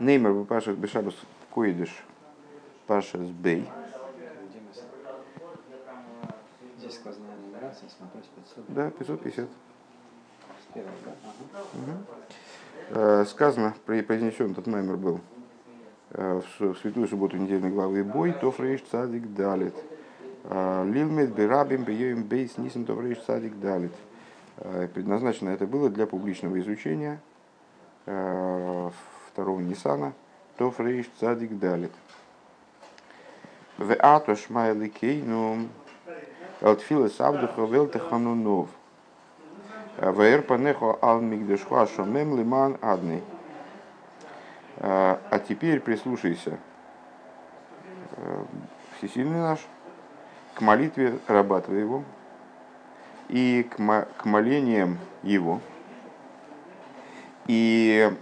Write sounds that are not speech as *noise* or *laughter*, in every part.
Неймер в Пашах Бешабас Койдыш Пашас Бей. Здесь сказанная нумерация, смотрю, 500. Да, 550. С первого, да? Ага. Э, Сказано, произнесен этот маймер был э, в в святую субботу недельной главы Бой, Тофрейш Цадик Далит. Э, Лилмет Бирабим Бейоим Бейс Нисен Тофрейш Цадик Далит. Э, Предназначено это было для публичного изучения э, второго Нисана Тофрейш Цадик Далит. В Ато Шмайли Кейну Элтфила Сабдуха Велтеханунов. Ваэр панехо ал мигдешхуа шомем лиман адный. А теперь прислушайся, э, всесильный наш, к молитве раба твоего и к, к молениям его. И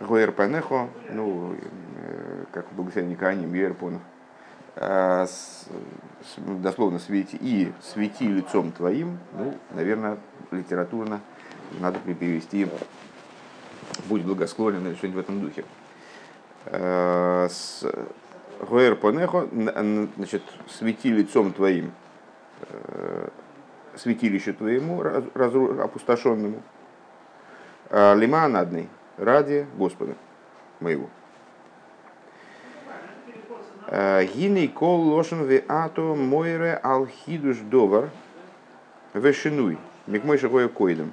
Гуэр Панехо, ну, э, как в благословении Кааним, Гуэрпонов, дословно свети и свети лицом твоим, ну, наверное, литературно надо перевести будь благосклонен или что-нибудь в этом духе. Э, Гуэр Панехо, н- значит, свети лицом твоим, э, святилищу твоему, раз- разру- опустошенному, а, лима надный, ради Господа моего. Гиней кол лошен ве ато мойре алхидуш довар вешинуй. Микмой шагоя койдом.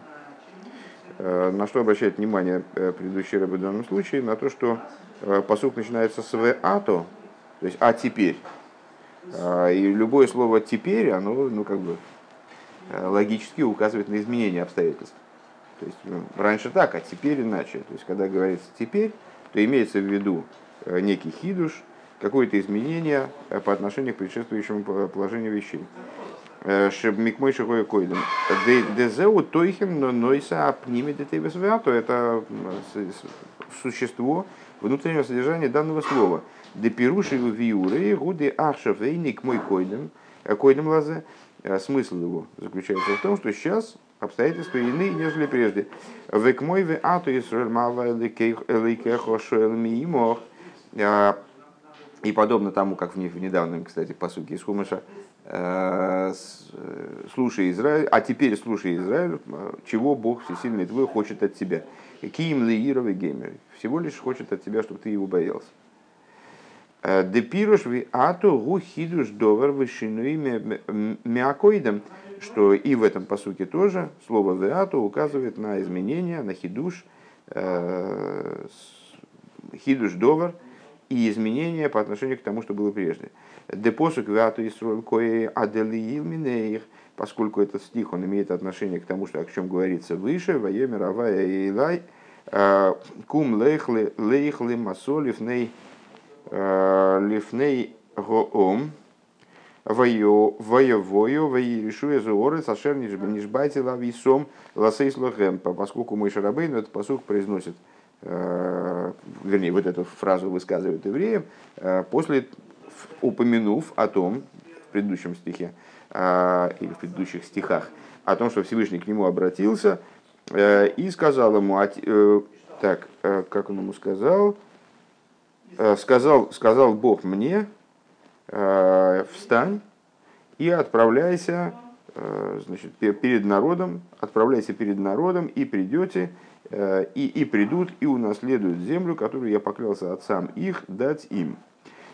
Э, На что обращает внимание э, предыдущий рыба в данном случае? На то, что посук начинается с ве ато, то есть а теперь. И любое слово теперь, оно, ну, как бы, э, логически указывает на изменение обстоятельств. То есть ну, раньше так, а теперь иначе. То есть когда говорится теперь, то имеется в виду э, некий хидуш, какое-то изменение э, по отношению к предшествующему по- положению вещей. Микмой шагой койдем. Дезеу тойхем но нойса апнимет то это существо внутреннего содержания данного слова. Депируши виуры гуды ахшафейник мой койдем. Э, Койдем лазе. Э, Смысл его заключается в том, что сейчас обстоятельства иные, нежели прежде. Век мой ве ато Исраэль мава элейкехо шоэл миимох. А, И подобно тому, как в в недавнем, кстати, посуке из Хумыша, э, э, слушай Израиль, а теперь слушай Израиль, э, чего Бог Всесильный твой хочет от тебя. Киим леировый геймер. Всего лишь хочет от тебя, чтобы ты его боялся. Э, Депируш ви ату гу хидуш довар вышинуи мякоидом, что и в этом посуке тоже слово веату указывает на изменения, на хидуш, э, хидуш довар и изменения по отношению к тому, что было прежде. Депосук веату исроль кое поскольку этот стих, он имеет отношение к тому, что, о чем говорится выше, вае мировая илай, э, кум лейхли лейхли масолив ней лифней гоом, воевою, воерешуя зуоры, сашер нижбайте лависом ласейс лохем, поскольку мой шарабейн этот посук произносит, э, вернее, вот эту фразу высказывает евреям, э, после, упомянув о том, в предыдущем стихе, э, или в предыдущих стихах, о том, что Всевышний к нему обратился и сказал ему, «А те- э, так, как он ему сказал, сказал, сказал Бог мне, встань и отправляйся э, значит, пе- перед народом, отправляйся перед народом и придете, э, и, и придут, и унаследуют землю, которую я поклялся отцам их дать им.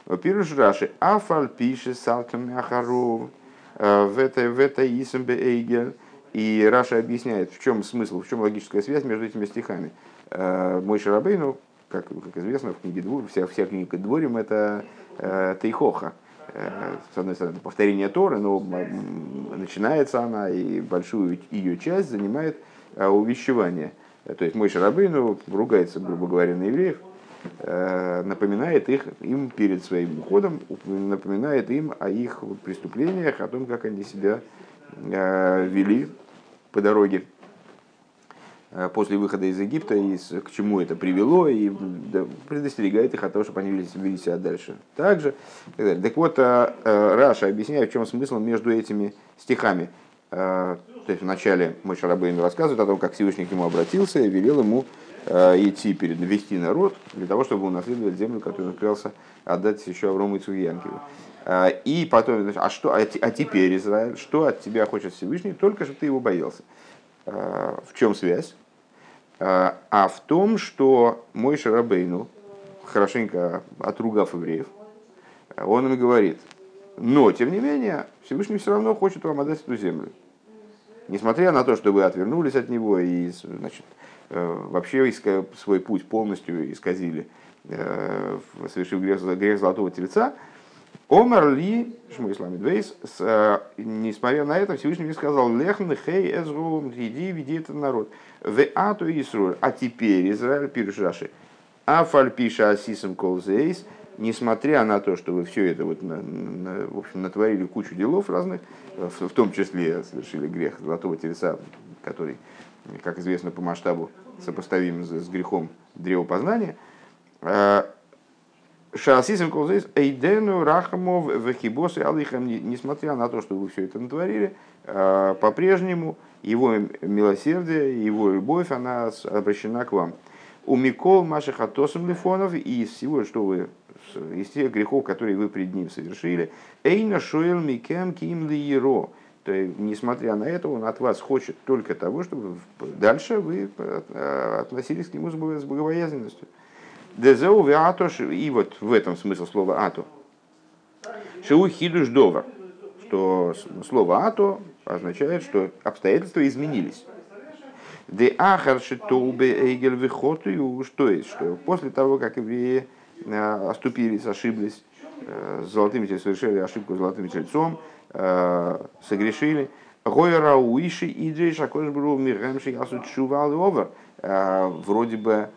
Во-первых, Раши, Афаль пишет Салтам Ахаров, э, в этой в этой Исамбе Эйгель. И Раша объясняет, в чем смысл, в чем логическая связь между этими стихами. Э, Мой Шарабейну, как, как известно, в книге Двор, вся, вся книга Дворим это э, Тейхоха. Э, С одной стороны, повторение Торы, но начинается она, и большую ее часть занимает э, увещевание. Э, То есть мой Шарабейну ругается, грубо говоря, на евреев, э, напоминает их, им перед своим уходом, напоминает им о их преступлениях, о том, как они себя э, вели по дороге э, после выхода из Египта, и к чему это привело, и предостерегает их от того, чтобы они вели, вели себя дальше. Также, так, так вот, э, э, Раша объясняет, в чем смысл между этими стихами. Э, То есть вначале мой Шарабейн рассказывает о том, как Всевышний к нему обратился и велел ему идти перед, вести народ для того, чтобы унаследовать землю, которую он клялся отдать еще Аврому и Цуянкиву. И потом, а что, а теперь, Израиль, что от тебя хочет Всевышний? Только чтобы ты его боялся. В чем связь? А в том, что мой Шарабейну, хорошенько отругав евреев, он им говорит, но, тем не менее, Всевышний все равно хочет вам отдать эту землю. Несмотря на то, что вы отвернулись от него и значит, э, вообще свой путь полностью исказили, э, совершив грех, грех золотого тельца, Омар Ли, Шмуислам Медвейс, э, несмотря на это, Всевышний мне сказал, Лехн, хей, эзру, иди, веди этот народ. В ату Исруэль. А теперь Израиль, пируш Раши. Афальпиша асисом колзейс, несмотря на то, что вы все это вот, на, на, в общем, натворили кучу делов разных, в, в том числе совершили грех золотого тельца, который, как известно, по масштабу сопоставим с, с грехом древопознания, э, Шаасисим колзейс эйдену рахамов вехибос и алихам, несмотря на то, что вы все это натворили, э, по-прежнему его милосердие, его любовь, она обращена к вам. У Микол Маших Атосом Лифонов и из всего, что вы, из тех грехов, которые вы пред ним совершили, Эйна Шуэл Микем Ким Лиеро. То есть, несмотря на это, он от вас хочет только того, чтобы дальше вы э, относились к нему с богобоязненностью. Дезеу виатош, и вот в этом смысл слова ато. Шиу хидуш довар, что слово ато означает, что обстоятельства изменились. Де ахар шитоубе эйгель вихотую, что есть, что после того, как евреи э, оступились, ошиблись, э, с золотыми совершили ошибку с золотым тельцом, э, согрешили, Гойра уиши и джейша кошбру мирэмши ясут шувал овер. Вроде бы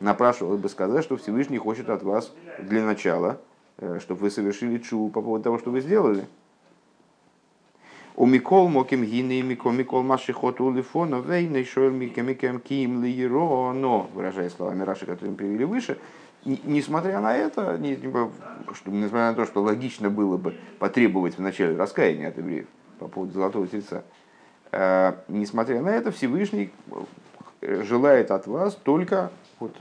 напрашивалось бы сказать, что Всевышний хочет от вас для начала, э, чтобы вы совершили чу по поводу того, что вы сделали. У Микол моким гины Микол Микол Маши Хоту Лифона Вейна Шоэл Микем Ким Лиеро, но, выражая словами Раши, которые мы привели выше, несмотря на это, что, несмотря на то, что логично было бы потребовать вначале раскаяния от евреев по поводу золотого тельца, э, несмотря на это, Всевышний желает от вас только вот,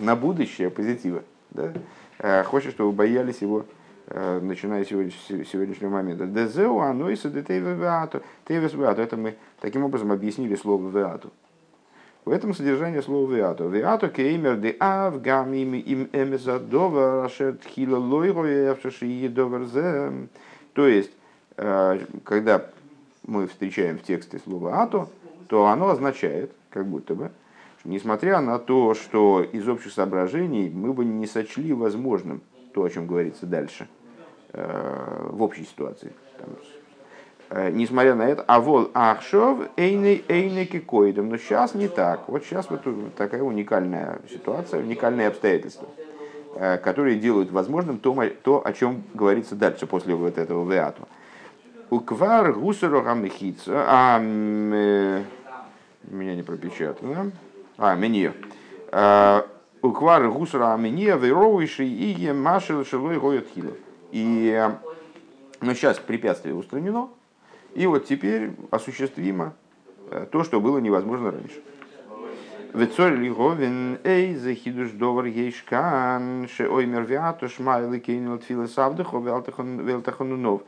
на будущее позитива. Да? Э, хочет, чтобы вы боялись его, э, начиная с сегодняшнего момента. Дезеу анойса детейве веату. Тейвес веату. Это мы таким образом объяснили слово веату. В этом содержание слова веату. Веату кеймер де ав гам им им эмезадова рашет хила лойро То есть, э, когда мы встречаем в тексте слово ато, то оно означает, как будто бы, несмотря на то, что из общих соображений мы бы не сочли возможным то, о чем говорится дальше, э, в общей ситуации. Э, несмотря на это, а вол ахшов эйней эйней кикоидом. Но сейчас не так. Вот сейчас вот такая уникальная ситуация, уникальные обстоятельства, э, которые делают возможным то, то, о чем говорится дальше после вот этого веату. Уквар гусеру гамнихица, а меня не пропечатано. А, мене. А, Уквар гусра мене вейроуиши и машил шилой гоет хило. И но сейчас препятствие устранено, и вот теперь осуществимо э, то, что было невозможно раньше. Вецоль лиговин эй захидуш довар ейшкан ше оймер виату шмайлы кейнил тфилы савдыхо велтаханунов.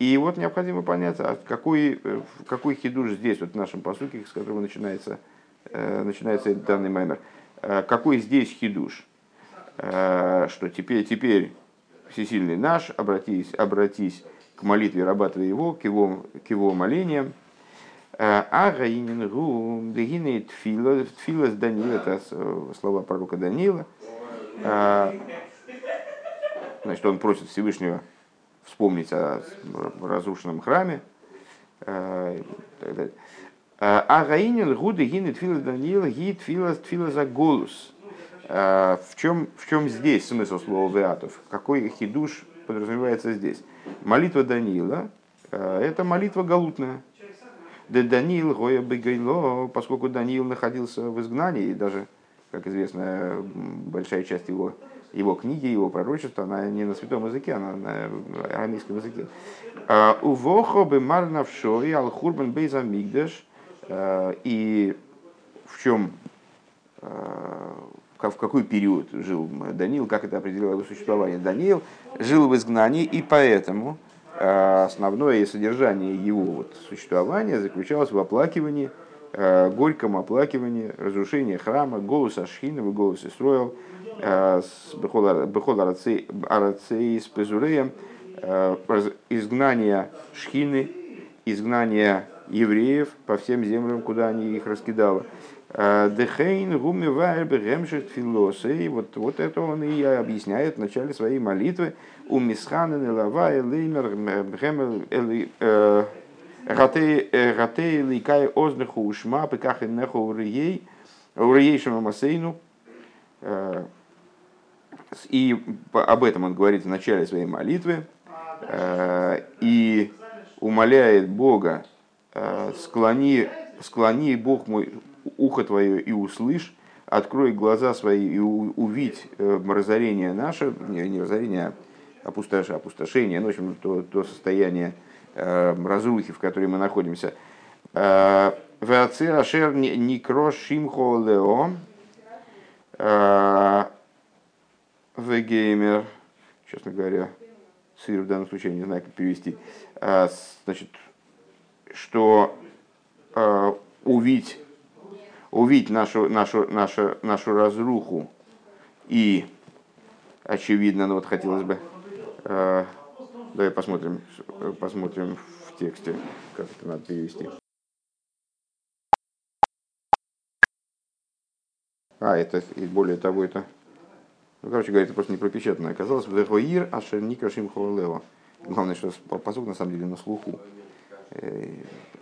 И вот необходимо понять, а какой, э, какой хидуш здесь, вот в нашем посуке, с которого начинается Э, начинается данный маймер. Э, какой здесь хидуш? Что теперь, теперь всесильный наш, обратись, обратись к молитве раба твоего, к его, к его молениям. А Гаинингу, Дегины Тфила, Тфила с Даниила, это слова пророка Даниила. Значит, он просит Всевышнего вспомнить о разрушенном храме. А Гаинин гуды гинет фила Даниила гид фила фила за голос. А, в чем, в чем здесь смысл слова веатов? Какой хидуш подразумевается здесь? Молитва Даниила это молитва галутная. Да Даниил гоя бегайло, поскольку Даниил находился в изгнании, и даже, как известно, большая часть его, его книги, его пророчества, она не на святом языке, она на арамейском языке. А, Увохо бы марнавшой алхурбан бейзамигдаш – Э, и в чем в какой период жил Даниил, как это определило его существование. Даниил жил в изгнании, и поэтому основное содержание его вот существования заключалось в оплакивании, горьком оплакивании разрушения храма, голос Ашхинова, голос Исроил, Бехол Арацей с Пезуреем, изгнание Шхины, изгнание евреев по всем землям, куда они их раскидали. Дехейн гуми бегемшет филосы. Вот, вот это он и объясняет в начале своей молитвы. У мисханен лавай леймер бегемел гатей ликай ознаху ушма пеках неху урией уриейшему масейну. И об этом он говорит в начале своей молитвы. И умоляет Бога, склони, склони Бог мой ухо твое и услышь, открой глаза свои и увидь э, разорение наше, не, не разорение, а опустошение, опустошение, ну, в общем, то, то состояние э, разрухи, в которой мы находимся. Э, Веацир никро шимхо лео вегеймер, честно говоря, сыр в данном случае не знаю, как перевести, значит, что увидеть увидеть нашу, нашу, нашу, нашу разруху. И, очевидно, ну вот хотелось бы, э, давай посмотрим, посмотрим в тексте, как это надо перевести. А, это, и более того, это, ну, короче говоря, это просто не пропечатанное оказалось. Вехоир ашер никашим холева. Главное, что посуд на самом деле на слуху. Э,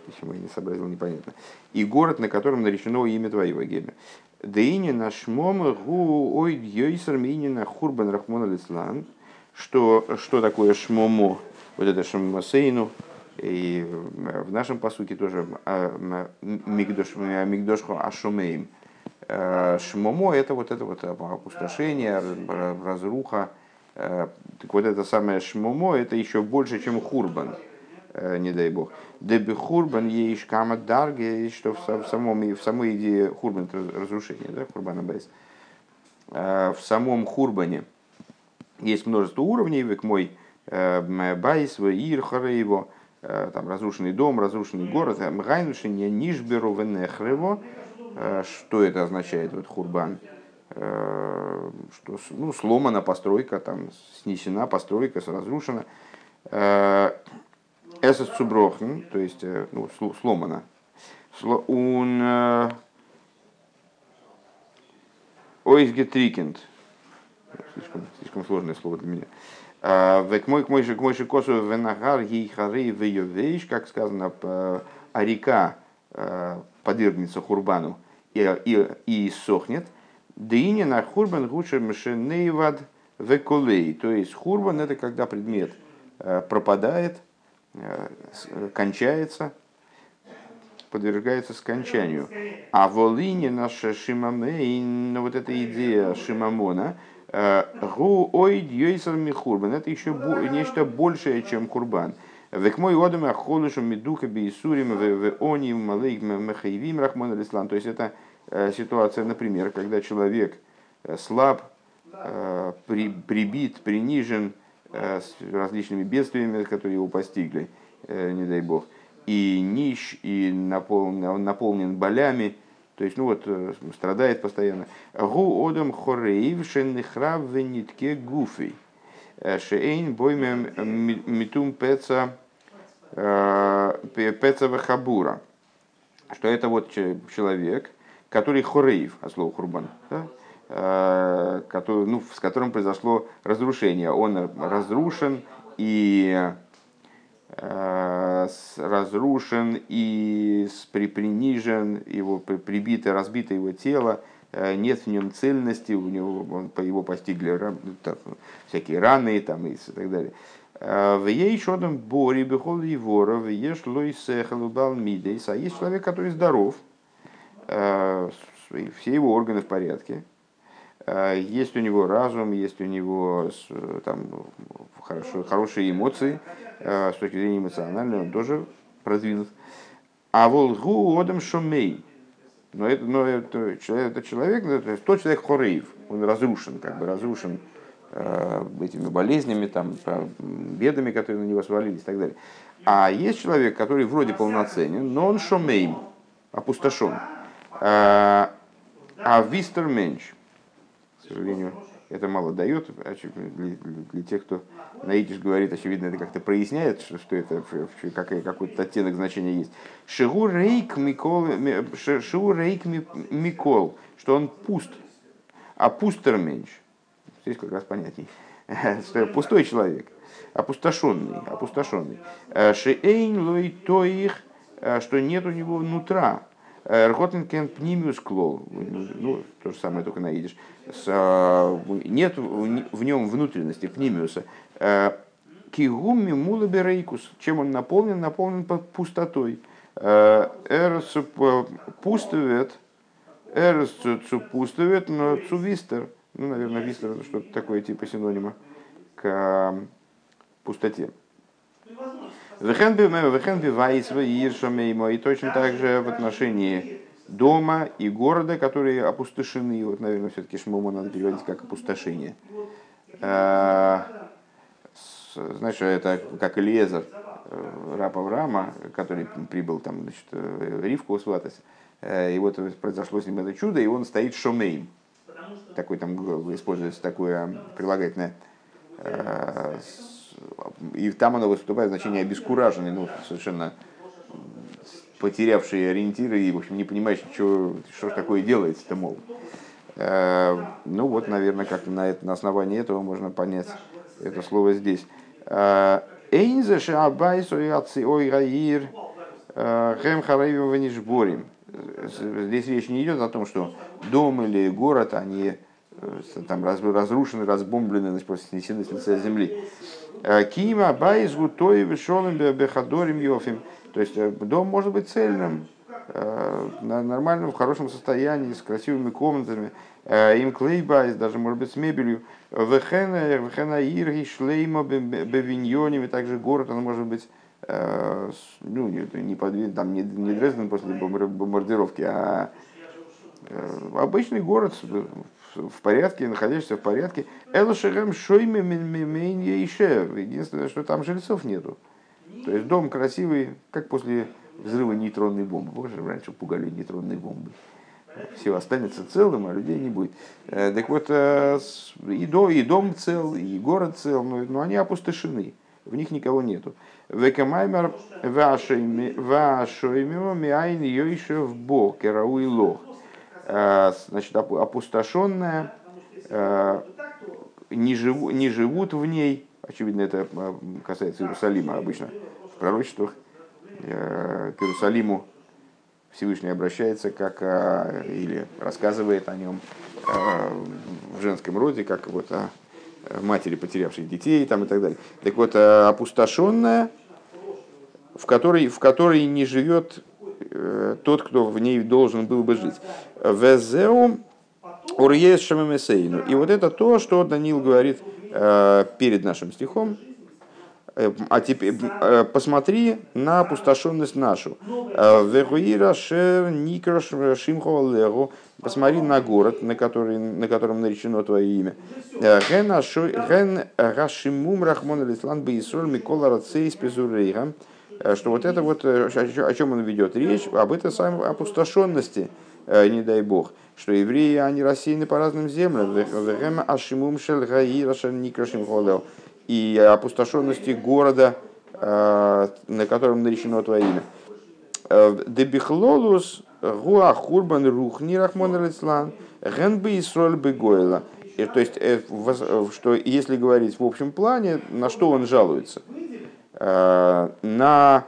почему я не сообразил, непонятно. И город, на котором наречено имя твоего Гемер. Деини наш мом гу ой йойсер минина хурбан рахмон алислан. Что, что такое шмомо? Вот это шмосейну. И в нашем посуке тоже а, мигдошху ашумеем. Э, шмомо это вот это вот опустошение, разруха. Э, так вот это самое шмомо это еще больше, чем хурбан. Э, не дай бог. Деби хурбан ейш кама дарги, что в, самом, в самой идее хурбан это разрушение, да, хурбана бейс. Э, в самом хурбане есть множество уровней, век мой байс, ир его, там разрушенный дом, разрушенный город, мгайнушение нишберу венехрево, что это означает, вот хурбан, что ну, сломана постройка, там снесена постройка, разрушена. Эсэс цуброхн, то есть э, ну, сломано. Он э, ойсгетрикент. Слишком, слишком сложное слово для меня. Век мой к мой к мой косу венагар ей хары вейовейш, как сказано, а река э, подвергнется хурбану и, и, и сохнет. Дыни на хурбан гучер мшенейвад векулей. То есть хурбан это когда предмет пропадает, Э, кончается, подвергается скончанию. А в Олине наша Шимамейн, ну, вот эта идея Шимамона, э, гу ой дьёйсер михурбан, это еще нечто большее, чем курбан. Век мой одам ахолышу медуха бейсурим в они малейк махаевим алислан. То есть это э, ситуация, например, когда человек слаб, прибит, принижен, Э, с различными бедствиями, которые его постигли, э, не дай бог, и нищ, и наполнен, наполнен болями, то есть, ну вот, э, страдает постоянно. Гу одам хорейв шеннихрав венитке гуфей. Шейн боймем митум пеца пеца вахабура. Что это вот человек, который хорейв, от слова хурбан, да? Э, который, ну, с которым произошло разрушение. Он разрушен и э, разрушен и принижен, его прибито, разбито его тело, э, нет в нем цельности, у него он, его постигли так, всякие раны там, и так далее. В ей шодом бори бехол евора, в еш лойсехалубал мидейс, а есть человек, который здоров, все его органы в порядке, Э, есть у него разум, есть у него там, хорошо, хорошие эмоции, э, с точки зрения эмоциональной он тоже продвинут. А волгу одам шумей. Но это, но это, человек, это человек, это тот человек хорейв, он разрушен, как бы разрушен э, этими болезнями, там, бедами, которые на него свалились и так далее. А есть человек, который вроде полноценен, но он шомейм, опустошен. А, а вистер меньш, к сожалению, это мало дает. Для, для тех, кто на идиш говорит, очевидно, это как-то проясняет, что, что это как, какой-то оттенок значения есть. Шигу рейк микол, шигу рейк микол, что он пуст, а пустер меньше. Здесь как раз понятней. *laughs* Что пустой человек, опустошенный, опустошенный. Шеэйн лой тоих, что нет у него внутра. Рготенкен пнимиус клол. Ну, то же самое, только на идиш. А, нет в нем внутренности пнимиуса. Э, Кигумми мулаберейкус. Чем он наполнен? Наполнен пустотой. Э, Эрс пустовет. Эрс пустовет, но цувистер. Ну, наверное, вистер это что-то такое типа синонима к пустоте. Вайсва и точно так же в отношении дома и города, которые опустошены. Вот, наверное, все-таки Шмому надо переводить как опустошение. А, знаешь, это как Элиезер, э, раб Авраама, который прибыл там, значит, э, Ривку сватать. Э, и вот произошло с ним это чудо, и он стоит шомейм. Такой там используется такое прилагательное и там оно выступает значение обескураженный, ну, совершенно потерявший ориентиры и, в общем, не понимающий, что, что ж такое делается-то, мол. Э, ну вот, наверное, как на, это, на основании этого можно понять это слово здесь. Э, Эйнзе шабайс ой ой гаир э, хэм харайвим ванишборим. Здесь речь не идет о том, что дом или город, они там разрушены, разбомблены, значит, просто снесены с лица земли. Кима байз гутой вешолым бехадорим йофим. То есть э, дом может быть цельным, э, нормальным, в хорошем состоянии, с красивыми комнатами. Э, им клейбайз, даже может быть с мебелью. Вехена, вехена ирги, шлейма, бевиньоним, и также город, он может быть ну, не, подвиг, там, не, не Дрезден после бомбардировки, а обычный город в порядке, находящийся в порядке. Элошерем шойме Единственное, что там жильцов нету. То есть дом красивый, как после взрыва нейтронной бомбы. Боже, раньше пугали нейтронной бомбы. Все останется целым, а людей не будет. Э, так вот, э, и дом, и дом цел, и город цел, но, но они опустошены. В них никого нету. Векамаймер вашоймимо миайн йойшев бог, керауи лох. Э, значит, опустошенная, э, не, живу, не живут в ней, очевидно, это э, касается Иерусалима обычно, в пророчествах к Иерусалиму Всевышний обращается как или рассказывает о нем в женском роде, как вот о матери, потерявшей детей там, и так далее. Так вот, опустошенная, в которой, в которой не живет Э, тот, кто в ней должен был бы жить. Везеу урьес шамамесейну. И вот это то, что Данил говорит э, перед нашим стихом. Э, а теперь посмотри на опустошенность нашу. Вегуира шер никрош шимхо Посмотри на город, на, который, на котором наречено твое имя. Ген рашимум рахмон алислан бейсроль микола рацейс пезурейгам. Э, что вот это вот, э, о чем он ведет речь, об этой самой опустошенности, э, не дай бог, что евреи, они рассеяны по разным землям, и опустошенности города, на котором наречено твое имя. Дебихлолус гуа хурбан рухни рахмон алислан генбы исроль бегойла. То есть, что если говорить в общем плане, на что он жалуется? На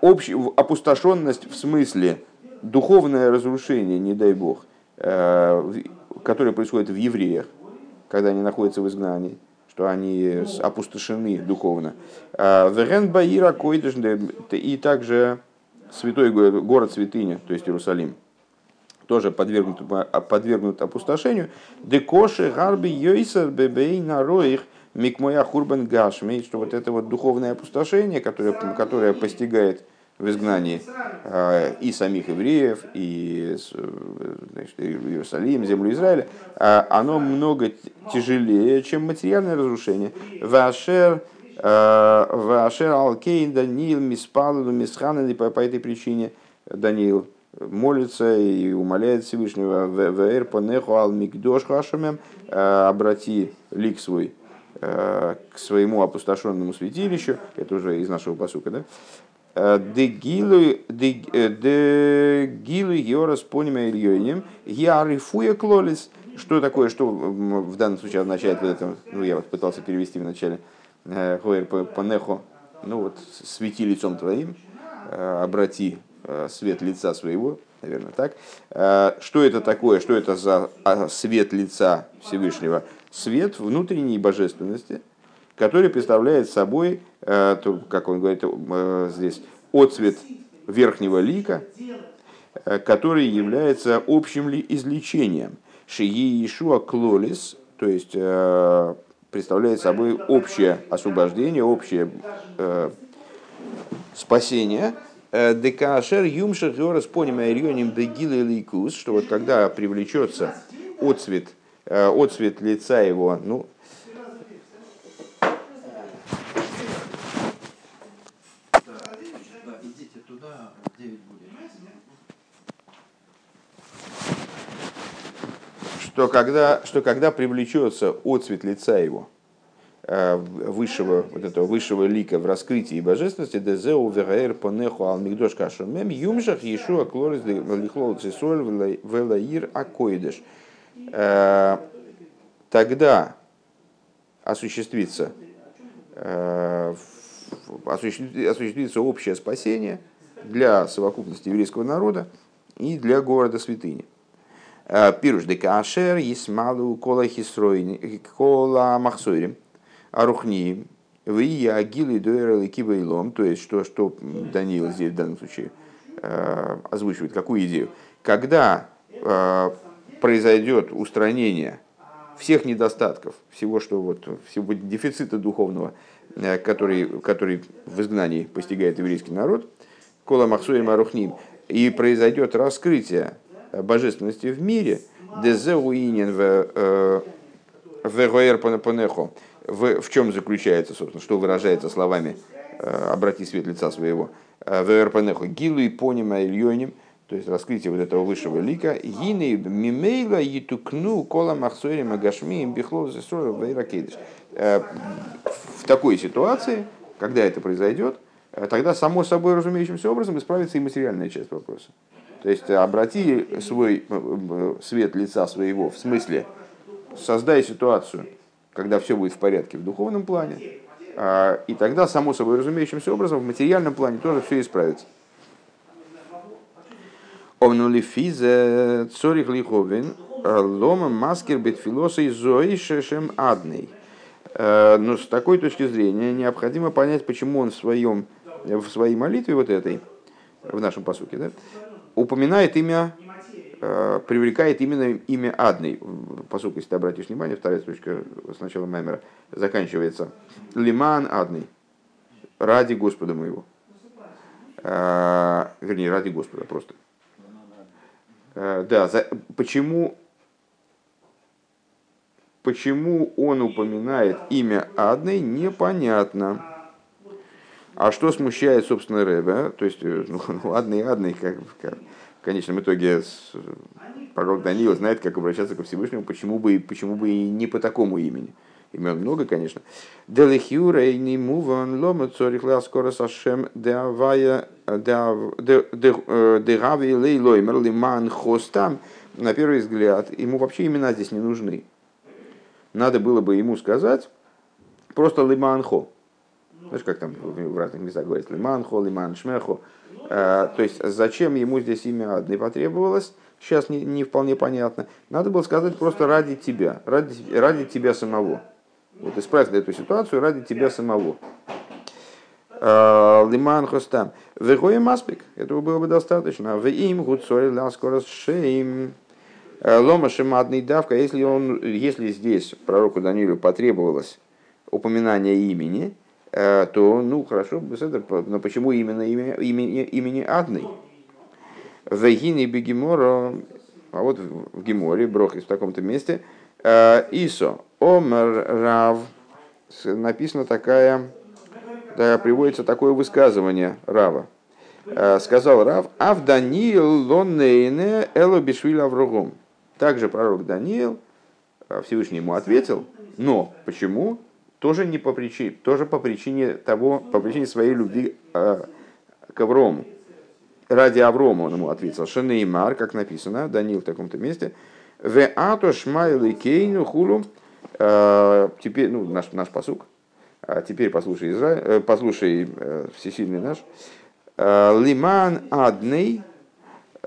общую опустошенность в смысле духовное разрушение, не дай бог, э, которое происходит в евреях, когда они находятся в изгнании, что они опустошены духовно. Э, Верен Баира и также святой город святыня, то есть Иерусалим, тоже подвергнут, подвергнут опустошению. Декоши гарби йойсер бебей на роих Микмоя Хурбан Гашми, что вот это вот духовное опустошение, которое, которое постигает в изгнании э, и самих евреев, и значит, Иерусалим, землю Израиля, оно много тяжелее, чем материальное разрушение. Вашер Вашер Алкейн Даниил Миспалу Мисханали по этой причине Даниил молится и умоляет Всевышнего «Вэр понеху ал микдош хашамем» «Обрати лик свой к своему опустошенному святилищу». Это уже из нашего посука, да? Э, де гилу йорас понима ильёйнем ярифуя клолис. Что такое, что в данном случае означает вот это, ну я вот пытался перевести в начале, Хоер понехо, ну вот свети лицом твоим, э, обрати Э, свет лица своего, наверное, так. Э, что это такое? Что это за а, свет лица Всевышнего? Свет внутренней божественности, который представляет собой, э, как он говорит здесь, отцвет верхнего лика, который является общим ли излечением. Шии Ишуа Клолис, то есть представляет собой общее освобождение, общее спасение, Э, Декашер юмшах горос понима ирьоним дегилы лейкус, что вот когда привлечется отцвет, э, отцвет лица его, ну, что когда, что когда привлечется отцвет лица его, Э, высшего, вот этого высшего лика в раскрытии божественности, дезеу вераэр понеху ал мигдош кашумем, юмшах ешуа клорис лихлол цисоль велаир акоидеш. Э, тогда осуществится, э, осуществится общее спасение для совокупности еврейского народа и для города святыни. Пируш де кашер, есмалу кола хисройни, кола махсойрим Арухниим, вы агилы дуэры кибайлом, то есть что, что Даниил здесь в данном случае э, озвучивает, какую идею. Когда э, произойдет устранение всех недостатков, всего, что вот, всего дефицита духовного, э, который, который в изгнании постигает еврейский народ, кола махсуем арухним, и произойдет раскрытие божественности в мире, дезеуинен в вегоэр понехо, в, в чем заключается, собственно, что выражается словами э, «обрати свет лица своего». Э, Верпанеху гилу и понима ильоним, то есть раскрытие вот этого высшего лика. Гины мимейла етукну кола махсори магашми им бихлов зесрою вейракейдыш. Э, в такой ситуации, когда это произойдет, тогда само собой разумеющимся образом исправится и материальная часть вопроса. То есть обрати свой свет лица своего, в смысле, создай ситуацию, когда все будет в порядке в духовном плане, и тогда, само собой разумеющимся образом, в материальном плане тоже все исправится. Омнули физе цорих лиховин лома маскер бетфилоса и зои шешем адный. Но с такой точки зрения необходимо понять, почему он в, своем, в своей молитве вот этой, в нашем посуке, да, упоминает имя привлекает именно имя Адный. Посылка, если ты обратишь внимание, вторая строчка с начала Маймера заканчивается. Лиман Адный. Ради Господа моего. Вернее, ради Господа просто. А, да, за, почему, почему он упоминает имя Адной, непонятно. А что смущает, собственно, Рэбе? То есть, ну, *laughs* Адный, Адный, как, как в конечном итоге пророк Даниил знает, как обращаться ко Всевышнему, почему бы, почему бы и не по такому имени. Имен много, конечно. Делихюра и не муван лома цорих ла скоро сашем деавая дегави лейлоймер лиман хостам. На первый взгляд, ему вообще имена здесь не нужны. Надо было бы ему сказать просто лиманхо. Знаешь, как там в разных местах говорится, лиманхо, лиман шмехо. Э, то есть, зачем ему здесь имя одной потребовалось, сейчас не, не вполне понятно. Надо было сказать просто ради тебя, ради, ради тебя самого. Вот исправь эту ситуацию ради тебя самого. Э, лиман хостам. Вегоя маспик. Этого было бы достаточно. В им гуцой ласкорос шейм. Э, лома шимадный давка. Если, он, если здесь пророку Данилю потребовалось упоминание имени, э, то, ну, хорошо, но почему именно имя, имени, имени Адной? Вегини Бегемора, а вот в Геморе, Брохис в таком-то месте, Исо, Омер Рав, написано такая, да, приводится такое высказывание Рава. Э, сказал Рав, Ав Даниил лоннейне эло бишвиль аврогом. Также пророк Даниил э, Всевышний ему ответил, но почему? Тоже не по причине, тоже по причине того, по причине своей любви э, к Аврому. Ради Аврома он ему ответил. Шенеймар, как написано, Даниил в таком-то месте. В ато шмайли кейну хулу. Теперь, ну, наш, наш посук. А теперь послушай, Израиль, послушай всесильный наш. Э, Лиман адный,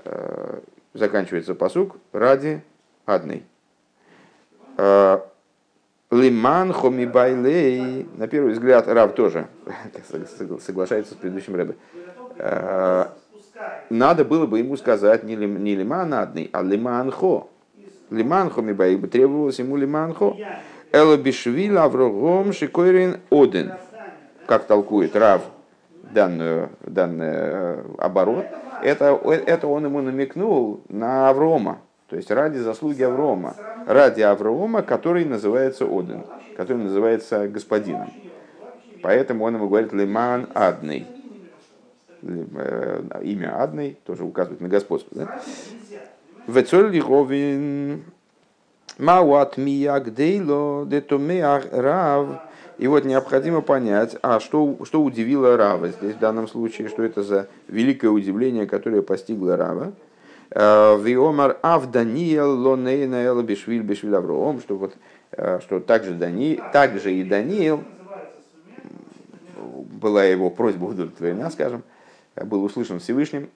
э, заканчивается посук, ради адный. Э, Лиман хомибайлей, на первый взгляд, Рав тоже *laughs* соглашается с предыдущим Рэбе. Надо было бы ему сказать не лиман адный, а лиман хо. Лиман хомибай, требовалось ему лиман хо. Эла бишвил аврогом шикойрин оден. Как толкует Рав данную, данный э, оборот, это, это он ему намекнул на Аврома, то есть ради заслуги Аврома, ради Аврома, который называется Один, который называется господином. Поэтому он ему говорит Лиман Адный. Э, имя Адный тоже указывает на господство. Да? Вецоль Лиховин Мауат Мияк Дейло Детомеах Рав. И вот необходимо понять, а что, что удивило Рава здесь в данном случае, что это за великое удивление, которое постигло Рава. Э, Виомар Ав Даниэл Лонейна Эла Бешвиль Бешвиль Авроом, что вот э, что также, Дани, также и Даниил, была его просьба удовлетворена, скажем, был услышан Всевышним,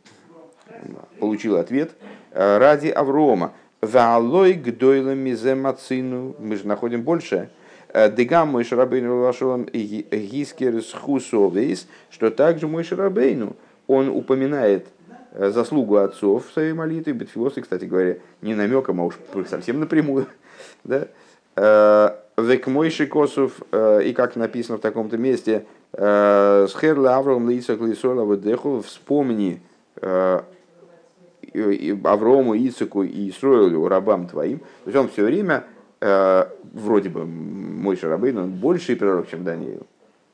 получил ответ ради Аврома. Валой гдойла мизе Мы же находим больше Дегам мой шарабейну вашелом гискер схусовейс, что также мой шарабейну, он упоминает э, заслугу отцов в своей молитве, Бетфилосы, кстати говоря, не намеком, а уж совсем напрямую. *laughs* Да? Э, Век мой шикосов, э, и как написано в таком-то месте, с Херла Авром Лисак Лисола Вадеху, вспомни Аврому, Ицеку и Исроилю, рабам твоим. То есть он все время Э, вроде бы мой Шарабейн, он больший пророк, чем Даниил.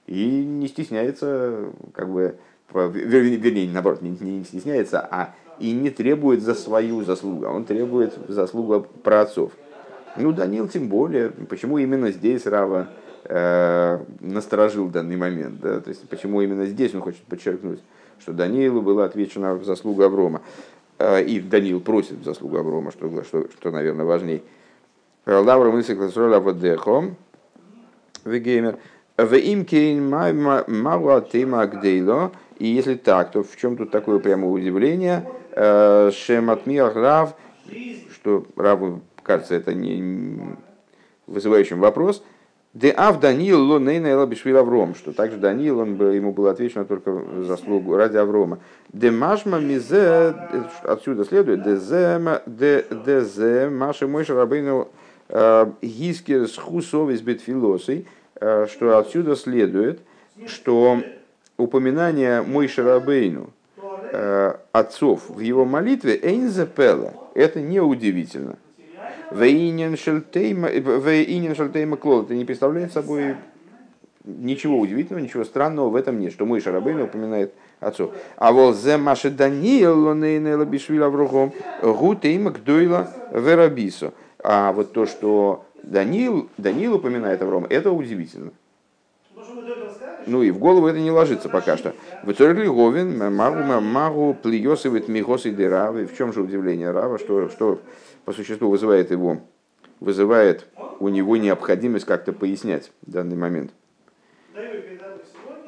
И не стесняется, как бы, вернее, наоборот, не, не стесняется, а и не требует за свою заслугу, а он требует заслугу праотцов. Ну, Даниил тем более, почему именно здесь Рава э, насторожил данный момент, да? то есть почему именно здесь он хочет подчеркнуть, что Даниилу было отвечено в заслугу Аврома, э, и Даниил просит заслугу Аврома, что, что, что наверное, важнее. Лавра мысль классроля водехом. Вегеймер. В имкейн мауа тема гдейло. И если так, то в чем тут такое прямо удивление? Э, Шематмир Рав, что Раву кажется это не вызывающим вопрос. Де ав Даниил ло нейна эла бишвил Авром, что также Даниил, он, ему было отвечено только в заслугу ради Аврома. Де машма мизе, отсюда следует, де зе, де, де зе, маши мой шарабейну Э, Гискер с хусовис бетфилосой, э, что отсюда следует, что упоминание Мой Шарабейну э, отцов в его молитве Эйнзепела, это неудивительно. Вейнин Шальтейма Клол, это не представляет собой ничего удивительного, ничего странного в этом нет, что мой Шарабейн упоминает отцов. А вот зе Маша Даниил Лонейна Лабишвила Врухом Гутейма Гдойла Верабисо. А вот то, что Даниил, Даниил упоминает Авром, это удивительно. Ну и в голову это не ложится пока что. В Цорли Говин, Магу, Магу, Плиосовит, Михос и. В чем же удивление Рава, что, что по существу вызывает его, вызывает у него необходимость как-то пояснять данный момент.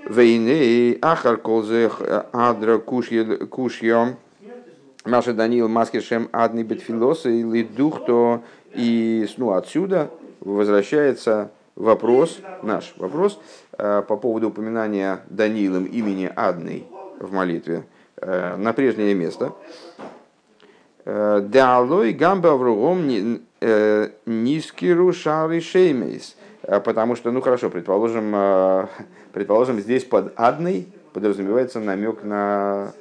Вейне Ахар Колзех Адра Кушьем Маша Даниил Маскишем Адни Бетфилоса или Дух, то и ну, отсюда возвращается вопрос, наш вопрос, э, по поводу упоминания Даниилом имени Адной в молитве э, на прежнее место. Э, Даалой гамба вругом нискиру шары шеймейс. Потому что, ну хорошо, предположим, предположим, здесь под адной подразумевается намек на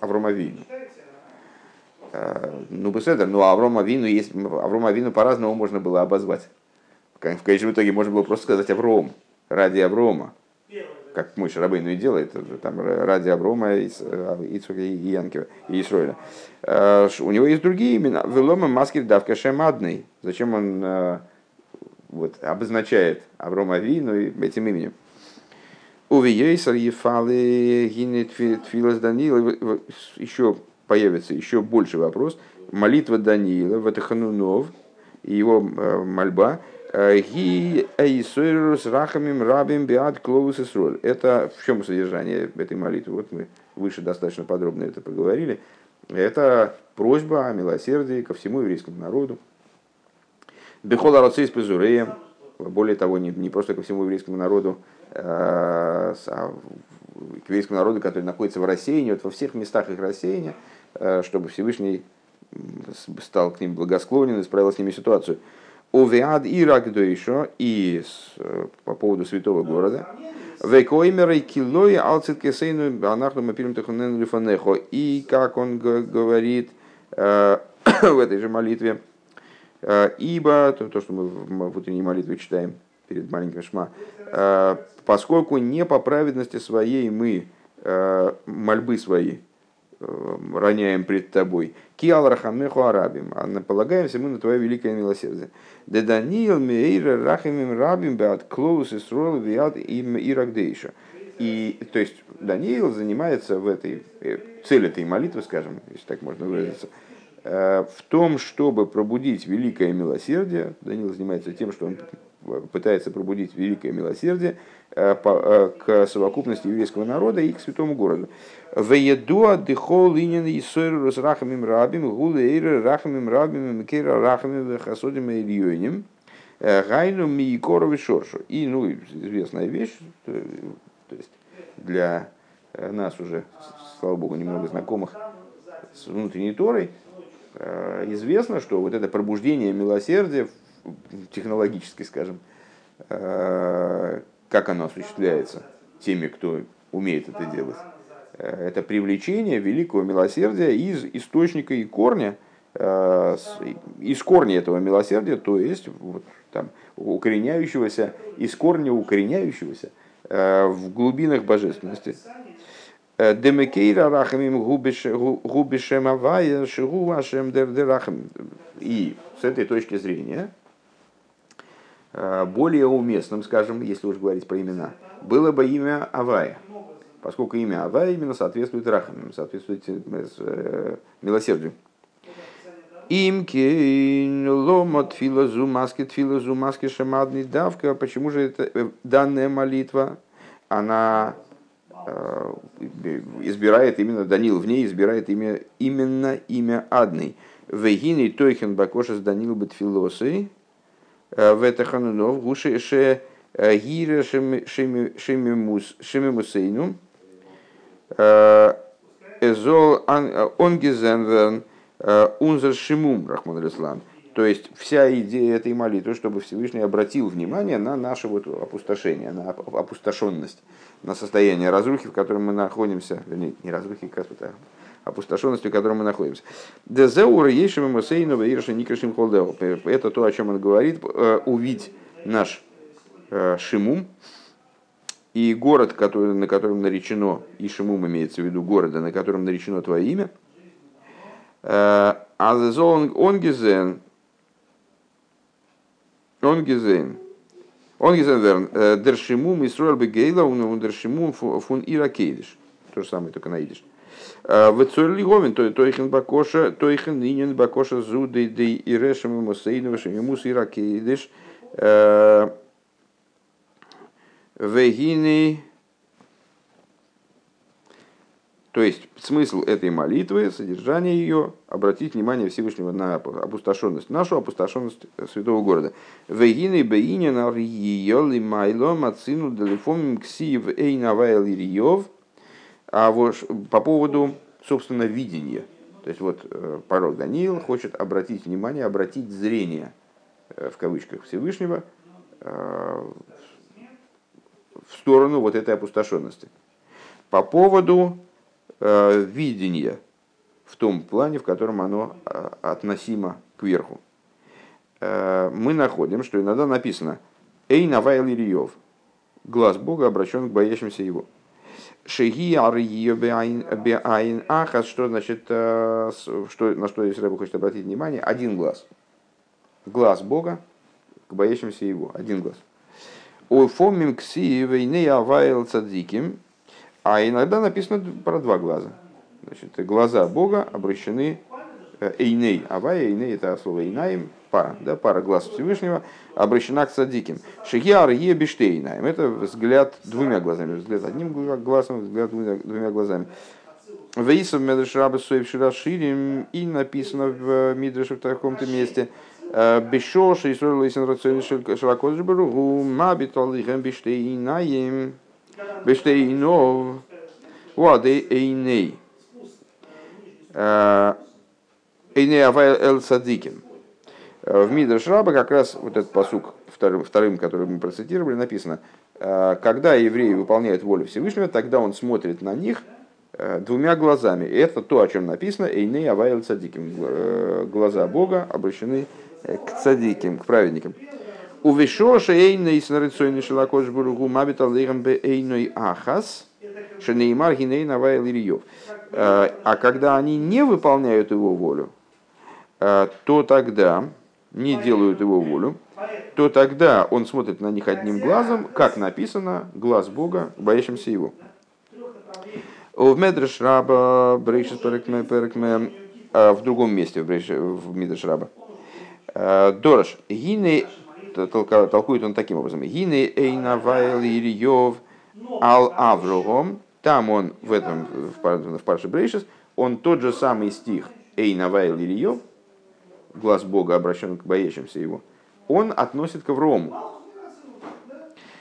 Авромовину. Ну, беседер, ну, Аврома Вину есть, Аврома Вину по-разному можно было обозвать. В конечном итоге можно было просто сказать Авром, ради Аврома как мой Шарабейну и делает, там, ради Аврома, Ицука и Янкива, и Исроиля. Э, у него есть другие имена. Велома Маскир Давка Шемадный. Зачем он э, вот, обозначает Аврома Вину этим именем? Увиейсар Ефалы Гинет Тфилас Даниила. Еще появится еще больше вопрос. Молитва Даниила, Ватаханунов, и его э, мольба – Ги эйсойрус рахамим рабим биад клоус роль. Это в чем содержание этой молитвы? Вот мы выше достаточно подробно это поговорили. Это просьба о милосердии ко всему еврейскому народу. Бехола Рацис Пезурея, более того, не, не просто ко всему еврейскому народу, а, а к еврейскому народу, который находится в рассеянии, вот во всех местах их рассеяния, а, чтобы Всевышний стал к ним благосклонен, и исправил с ними ситуацию. Овеад и Рагдойшо, и по поводу святого города. Векоймера и килой алцит кесейну анахну мапилим техунен лифанехо. И как он говорит в этой же молитве, ибо, то, то, что мы в утренней молитве читаем перед маленьким шма, поскольку не по праведности своей мы мольбы свои роняем пред тобой. Киал рахамеху арабим. А полагаемся мы на твое великое милосердие. Де Даниил мейра рахамим рабим беат клоус и срол виат им ирагдейша. И, то есть, Даниил занимается в этой, э, цель этой молитвы, скажем, если так можно выразиться, э, в том, чтобы пробудить великое милосердие. Даниил занимается тем, что он пытается пробудить великое милосердие э, к совокупности еврейского народа и к святому городу. Веедуа дыхол инин и сойру с рахамим рабим, гулейры рахамим рабим, микера рахамим вехасодим и ильёним, гайну миикорови шоршу. И, ну, известная вещь, то есть для нас уже, слава богу, немного знакомых с внутренней Торой, известно, что вот это пробуждение милосердия технологически, скажем, как оно осуществляется теми, кто умеет это делать. Э, это привлечение великого милосердия из источника и корня, э, из корня этого милосердия, то есть вот, там, укореняющегося, из корня укореняющегося э, в глубинах божественности. И с этой точки зрения более уместным, скажем, если уж говорить про имена, было бы имя Авая – поскольку имя Ава именно соответствует рахамим, соответствует э, э, милосердию. Имки ломот филозу маски тфилозу маски шамадный давка. Почему же это, э, данная молитва, она избирает именно, Данил в ней избирает имя, именно имя Адный. Вегины Тойхен Бакошес Данил Бетфилосы, Ветаханунов, Гуши Ше Гире Шемимусейну, Эзол онгизенверн унзер шимум, Рахман Ислам. То есть вся идея этой молитвы, чтобы Всевышний обратил внимание на наше вот опустошение, на опустошенность, на состояние разрухи, в котором мы находимся, вернее, не разрухи, как это, опустошенности, в которой мы находимся. Дезеура ешем мусейну вейрши никрашим холдео. Это то, о чем он говорит, э, увидеть наш э, шимум, и город, который, на котором наречено, Ишимум имеется в виду города, на котором наречено твое имя, э, Азон Онгизен, Онгизен, Онгизен верн, Дершимум Исруэл Бегейла, Дершимум фун Иракейдиш. То же самое, только. Э, в Цорли Гомин, то Тойхен Бакоша, Тойхен Нинен Бакоша Зуды Дей Ирешем Мусейнова Шемимус Иракейдиш. Вегины. То есть смысл этой молитвы, содержание ее, обратить внимание Всевышнего на опустошенность, нашу опустошенность святого города. Вегины бейнин арьиёли майло мацину далифом ксиев эйнавайл ириев. А вот по поводу, собственно, видения. То есть вот э, порог Даниил хочет обратить внимание, обратить зрение, э, в кавычках, Всевышнего в сторону вот этой опустошенности. По поводу видения в том плане, в котором оно относимо к верху. Мы находим, что иногда написано «Эй, Навайл Ириев» – глаз Бога обращен к боящимся его. Шеги беайн ахас, что значит, что, на что здесь Рэба хочет обратить внимание, один глаз. Глаз Бога к боящимся его, один глаз. Уфомим кси вейне авайл цадиким, а иногда написано про два глаза. Значит, глаза Бога обращены эйней, авая эйней это слово эйнаим, пара, да, пара глаз Всевышнего, обращена к садиким. Шигиар е биштейнаем. Это взгляд двумя глазами. Взгляд одним глазом, взгляд двумя, двумя глазами. Вейсов Медрешраба Суевшира Ширим и написано в Мидреше в таком-то месте. Бешош и Сорла Исен Рацион Широко Жбругу Мабит Алихем Биштейнаем Биштейнов Уады Эйней Эйней Авай Эл Садиким в Мидрш Раба как раз вот этот посук вторым, вторым, который мы процитировали, написано, «Э, когда евреи выполняют волю Всевышнего, тогда он смотрит на них э, двумя глазами. И это то, о чем написано, «Эйней авайл цадиким». Э, глаза Бога обращены к цадиким, к праведникам. У вишоша эйней с нарицойный шелакош бургу мабитал лейхам бе эйной ахас, шенеймар гиней навайл ирьев. А когда они не выполняют его волю, то тогда не делают его волю, то тогда он смотрит на них одним глазом, как написано, глаз Бога, боящимся его. В Медреш Раба, Брейшис а, в другом месте в Медреш Раба. А, Дорож, Гине, толкует он таким образом, Гине Эйна Вайл Ирьев Ал Аврогом, там он в этом, в Парше Брейшис, он тот же самый стих Эйна Вайл Ирьев, глаз Бога обращен к боящимся его, он относит к Аврому.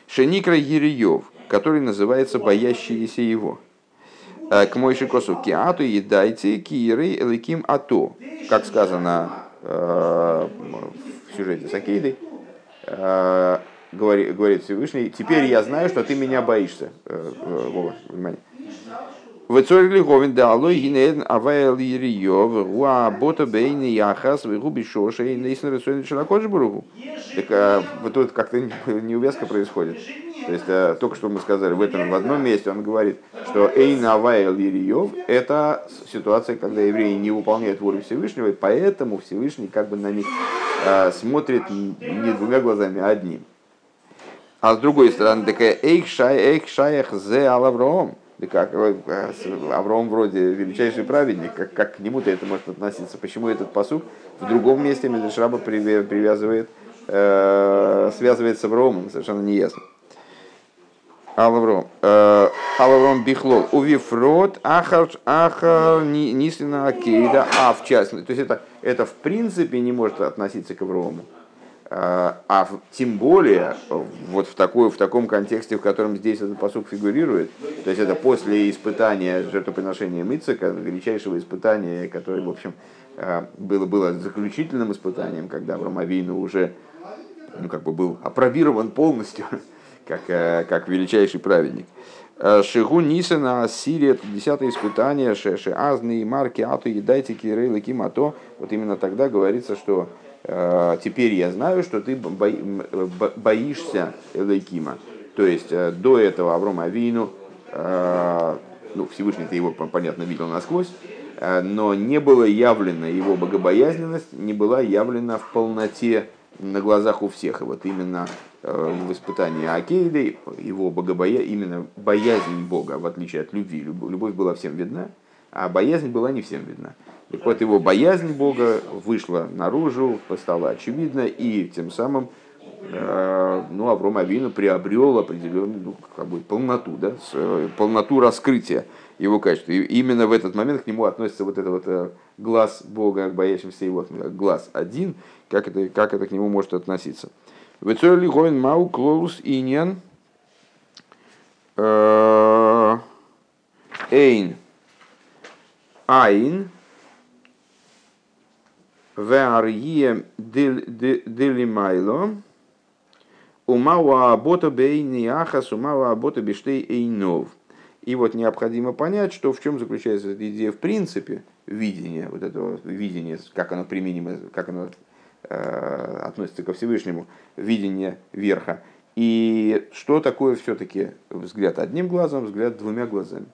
Шеникра Ериев, который называется «боящиеся его». Э, к Мойши Косу Киату и дайте Киры Эликим Ато. Как сказано э, в сюжете с Акейдой, э, говорит Всевышний, теперь я знаю, что ты меня боишься. Вова, внимание. Вецорили говин да алой гинеен авайл ириев гуа бота бейни яхас вегуби шоша и нейсен рисует широкош буругу. Так а, вот тут как-то *laughs* неувязка происходит. То есть а, только что мы сказали, в этом в одном месте он говорит, что эйн авайл ириев это ситуация, когда евреи не выполняют волю Всевышнего, и поэтому Всевышний как бы на них а, смотрит не двумя глазами, а одним. А с другой стороны, такая эйх шай, эйх шаях зе алавром как э, Авраам вроде величайший праведник, как, как к нему-то это может относиться? Почему этот посук в другом месте Медрешраба привязывает, э, связывает с Авраамом? Совершенно неясно. Алавром. Э, Алавром бихлол. Увифрот ахар ахар нислина акейда, а в частности. То есть это, это в принципе не может относиться к Аврааму. А, тем более вот в, такой, в таком контексте, в котором здесь этот посук фигурирует, то есть это после испытания жертвоприношения Мицека, величайшего испытания, которое, в общем, а, было, было заключительным испытанием, когда Авраамовину уже ну, как бы был опробирован полностью, *laughs* как, э, как величайший праведник. А, Шигу Нисена Сирия, это десятое испытание, Шеши Азны, Марки, Ату, Едайте, Кирей, Кимато. Вот именно тогда говорится, что Э, теперь я знаю, что ты боишься Элейкима. То есть э, до этого Аврома Авину, э, ну, Всевышний ты его, понятно, видел насквозь, но не было явлена его богобоязненность, не была явлена в полноте на глазах у всех. И вот именно в испытании Акейды его богобоя... именно боязнь Бога, в отличие от любви, любовь была всем видна, а боязнь была не всем видна. Так вот, его боязнь Бога вышла наружу, стала очевидна, и тем самым э, ну, Авром Авину приобрел определенную ну, как бы полноту, да, э, полноту раскрытия его качества. И именно в этот момент к нему относится вот это вот э, глаз Бога, боящимся его, глаз один, как это, как это к нему может относиться. Вецорли гоин мау клоус иньян эйн айн Веарье делимайло, Умауа бота бейни ахас, умауа бота биштей эйнов. И вот необходимо понять, что в чем заключается эта идея в принципе, видение, вот этого видения, как оно применимо, как оно э, относится ко Всевышнему, видение верха. И что такое все-таки взгляд одним глазом, взгляд двумя глазами.